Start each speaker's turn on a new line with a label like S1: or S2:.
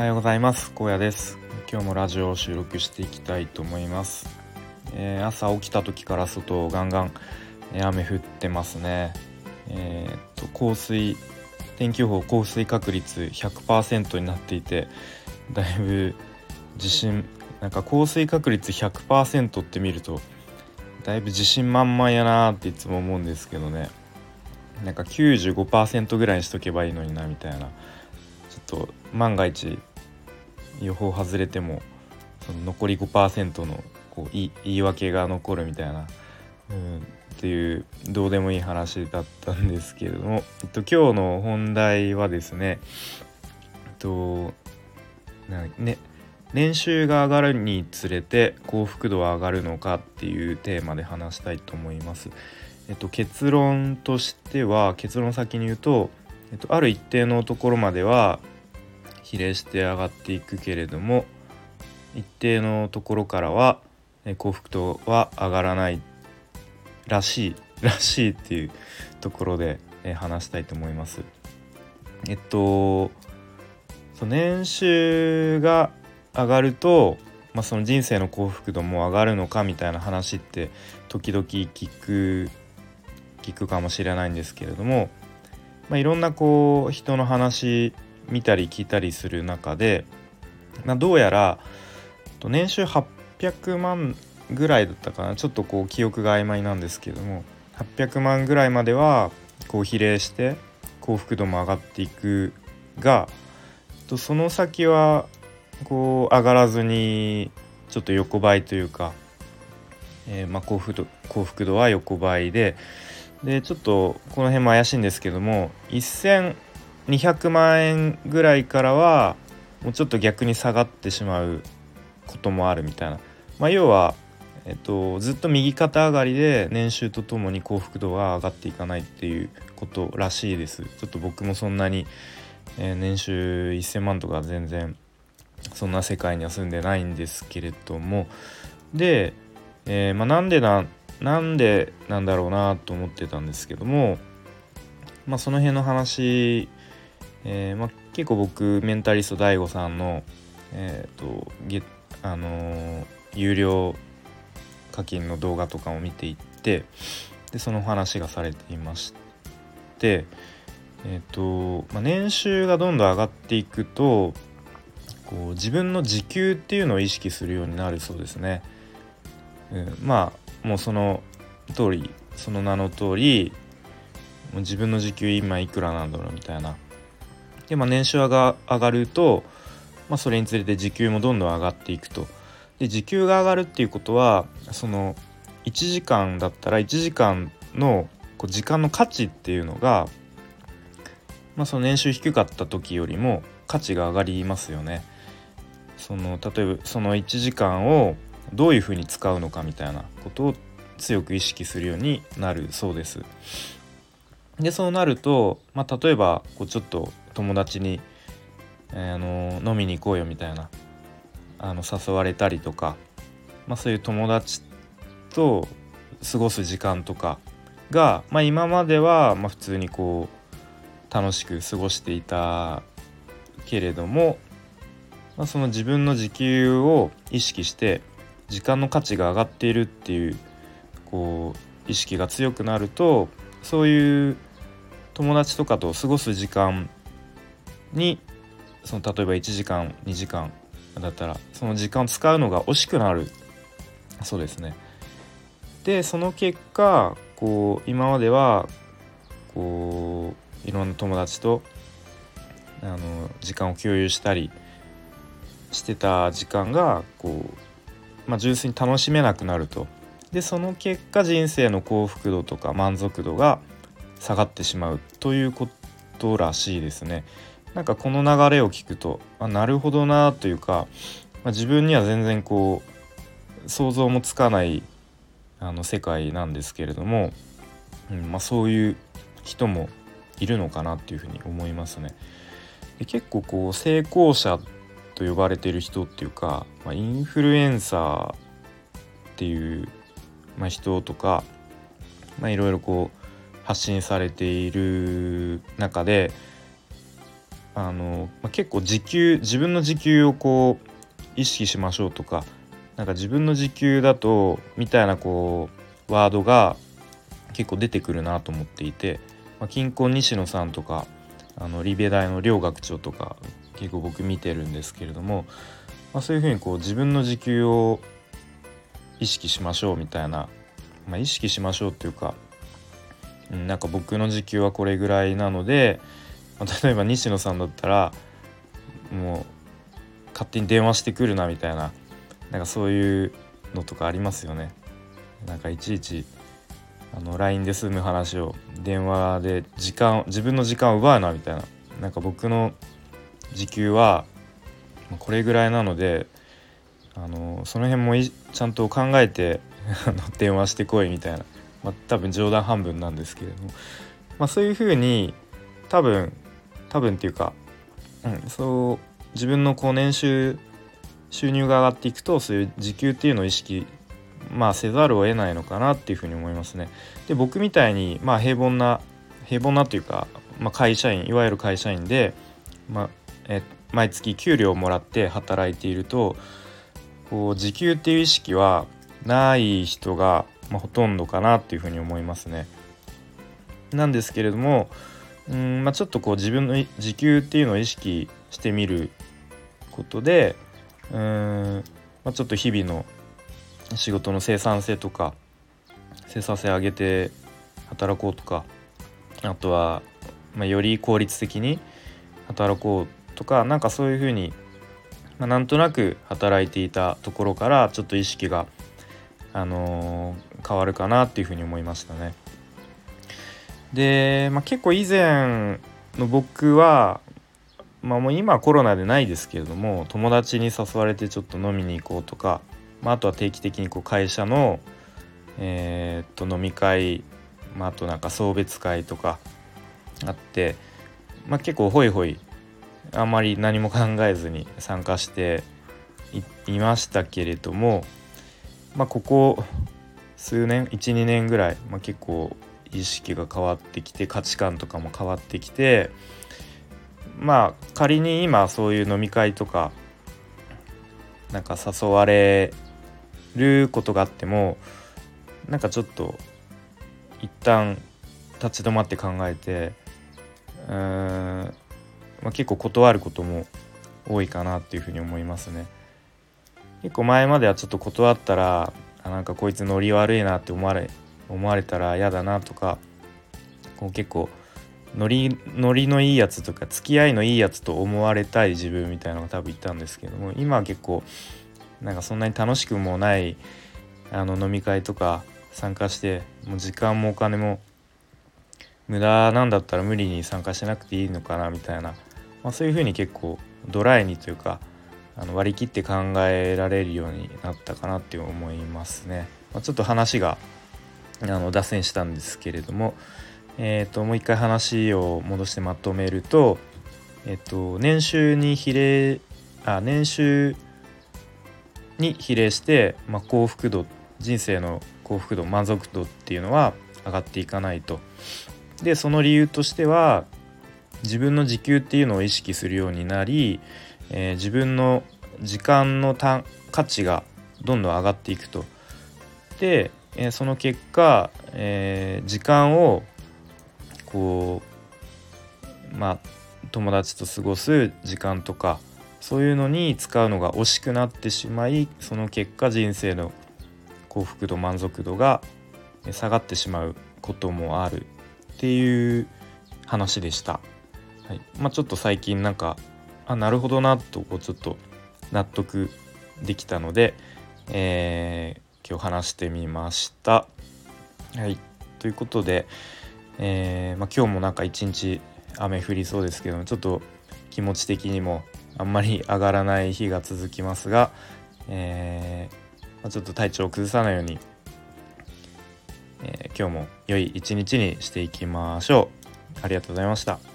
S1: はようございます。高野です。今日もラジオを収録していきたいと思います、えー、朝起きた時から外ガンガン雨降ってますね。えー、っと降水天気予報降水確率100%になっていてだいぶ自信なんか降水確率100%って見るとだいぶ自信満々やなっていつも思うんですけどね。なんか95%ぐらいにしとけばいいのになみたいな。ちょっと万が一予報外れてもその残り5%のこう言い訳が残るみたいな、うん、っていうどうでもいい話だったんですけれども、えっと、今日の本題はですね、えっとね、年収が上がるにつれて幸福度は上がるのかっていうテーマで話したいと思います。えっと、結論としては結論先に言うと、えっと、ある一定のところまでは比例して上がっていくけれども一定のところからは幸福度は上がらないらしいらしいっていうところで話したいと思います。えっと年収が上がると、まあ、その人生の幸福度も上がるのかみたいな話って時々聞く聞くかもしれないんですけれども、まあ、いろんなこう人の話見たり聞いたりする中で、どうやら年収800万ぐらいだったかな。ちょっとこう記憶が曖昧なんですけども800万ぐらいまではこう比例して幸福度も上がっていくがその先はこう上がらずにちょっと横ばいというか、えー、ま幸福度幸福度は横ばいででちょっとこの辺も怪しいんですけども200万円ぐらいからはもうちょっと逆に下がってしまうこともあるみたいな、まあ、要は、えっと、ずっと右肩上がりで年収とともに幸福度が上がっていかないっていうことらしいです。ちょっと僕もそんなに、えー、年収1000万とか全然そんな世界には住んでないんですけれども。で、えー、まあ、なんでななんでなんだろうなと思ってたんですけども、まあ、その辺の話、えー、まあ、結構僕メンタリスト DAIGO さんの、えーとゲあのー、有料課金の動画とかを見ていってでその話がされていまして、えーとまあ、年収がどんどん上がっていくとこう自分の時給っていうのを意識するようになるそうですね。うん、まあもうその通りその名の通りもう自分の時給今いくらなんだろうみたいな。でまあ年収が上がると、まあ、それにつれて時給もどんどん上がっていくと。で時給が上がるっていうことはその1時間だったら1時間のこう時間の価値っていうのが、まあ、その年収低かった時よりも価値が上がりますよね。その例えばその1時間をどういうふうに使うのかみたいなことを強く意識するようになるそうです。でそうなると、まあ、例えばこうちょっと友達に、えー、あの飲みに行こうよみたいなあの誘われたりとか、まあ、そういう友達と過ごす時間とかが、まあ、今まではま普通にこう楽しく過ごしていたけれどもまあ、その自分の時給を意識して時間の価値が上がっているっていうこう意識が強くなるとそういう友達とかと過ごす時間にその例えば1時間2時間だったらその時間を使うのが惜しくなるそうですね。でその結果こう今まではこういろんな友達とあの時間を共有したりしてた時間がこう、まあ、純粋に楽しめなくなるとでその結果人生の幸福度とか満足度が下がってしまうということらしいですね。なんかこの流れを聞くとあなるほどなというか、まあ、自分には全然こう想像もつかないあの世界なんですけれども、うんまあ、そういう人もいるのかなっていうふうに思いますね。で結構こう成功者と呼ばれてる人っていうか、まあ、インフルエンサーっていう、まあ、人とか、いろいろこう発信されている中であの、まあ、結構時給自分の時給をこう意識しましょうとかなんか自分の時給だとみたいなこうワードが結構出てくるなと思っていて、まあ、金婚西野さんとかあのリベ大の両学長とか結構僕見てるんですけれども、まあ、そういうふうにこう自分の時給を意識しましょうみたいな、まあ、意識しましょうっていうか、うん、なんか僕の時給はこれぐらいなので、例えば西野さんだったらもう勝手に電話してくるなみたいななんかそういうのとかありますよね。なんかいちいちあの LINE で済む話を電話で時間自分の時間を奪うなみたいな。なんか僕の時給はこれぐらいなのであのその辺もちゃんと考えて 電話してこいみたいな、まあ、多分冗談半分なんですけれども、まあ、そういうふうに多分多分っていうか、うん、そう自分のこう年収収入が上がっていくとそういう時給っていうのを意識まあせざるを得ないのかなっていうふうに思いますね。で僕みたいにまあ平凡な平凡なというか、まあ、会社員いわゆる会社員で、まあ、え毎月給料をもらって働いているとこう時給っていう意識はない人が、まあ、ほとんどかなっていうふうに思いますね。なんですけれどもうん、まあ、ちょっとこう自分の時給っていうのを意識してみることでうん、まあ、ちょっと日々の仕事の生産性とか生産性上げて働こうとかあとは、まあ、より効率的に働こうとかなんかそういうふうに、まあ、なんとなく働いていたところからちょっと意識が、あのー、変わるかなっていうふうに思いましたね。で、まあ、結構以前の僕は、まあ、もう今はコロナでないですけれども友達に誘われてちょっと飲みに行こうとかまあ、あとは定期的にこう会社の、えー、っと飲み会、まあ、あとなんか送別会とかあって、まあ、結構ホイホイあんまり何も考えずに参加していましたけれども、まあ、ここ数年12年ぐらい、まあ、結構意識が変わってきて価値観とかも変わってきてまあ仮に今そういう飲み会とかなんか誘われることがあってもなんかちょっと一旦立ち止まって考えてうーん、まあ、結構断ることも多いかなっていうふうに思いますね。結構前まではちょっと断ったらあなんかこいつノリ悪いなって思われ思われたら嫌だなとかこう結構ノリノリのいいやつとか付き合いのいいやつと思われたい自分みたいなのが多分いたんですけども今は結構なんかそんなに楽しくもないあの飲み会とか参加してもう時間もお金も無駄なんだったら無理に参加しなくていいのかなみたいな、まあ、そういうふうに結構ドライにというかあの割り切って考えられるようになったかなって思いますね。まあ、ちょっと話があの脱線したんですけれども、えーと、もう一回話を戻してまとめると,、えーと年収に比例あ年収に比例して、まあ、幸福度人生の幸福度満足度っていうのは上がっていかないと。でその理由としては自分の時給っていうのを意識するようになり、えー、自分の時間の価値がどんどん上がっていくと。で、えー、その結果、えー、時間をこうまあ友達と過ごす時間とかそういうのに使うのが惜しくなってしまいその結果人生の幸福度満足度が下がってしまうこともあるっていう話でした。はいまあ、ちょっと最近なんかあなるほどなとこうちょっと納得できたので、えー、今日話してみました。はいということで、えー、まあ、今日もなんか一日雨降りそうですけどちょっと気持ち的にもあんまり上がらない日が続きますが、えー、まあ、ちょっと体調を崩さないように、えー、今日も良い一日にしていきましょう。ありがとうございました。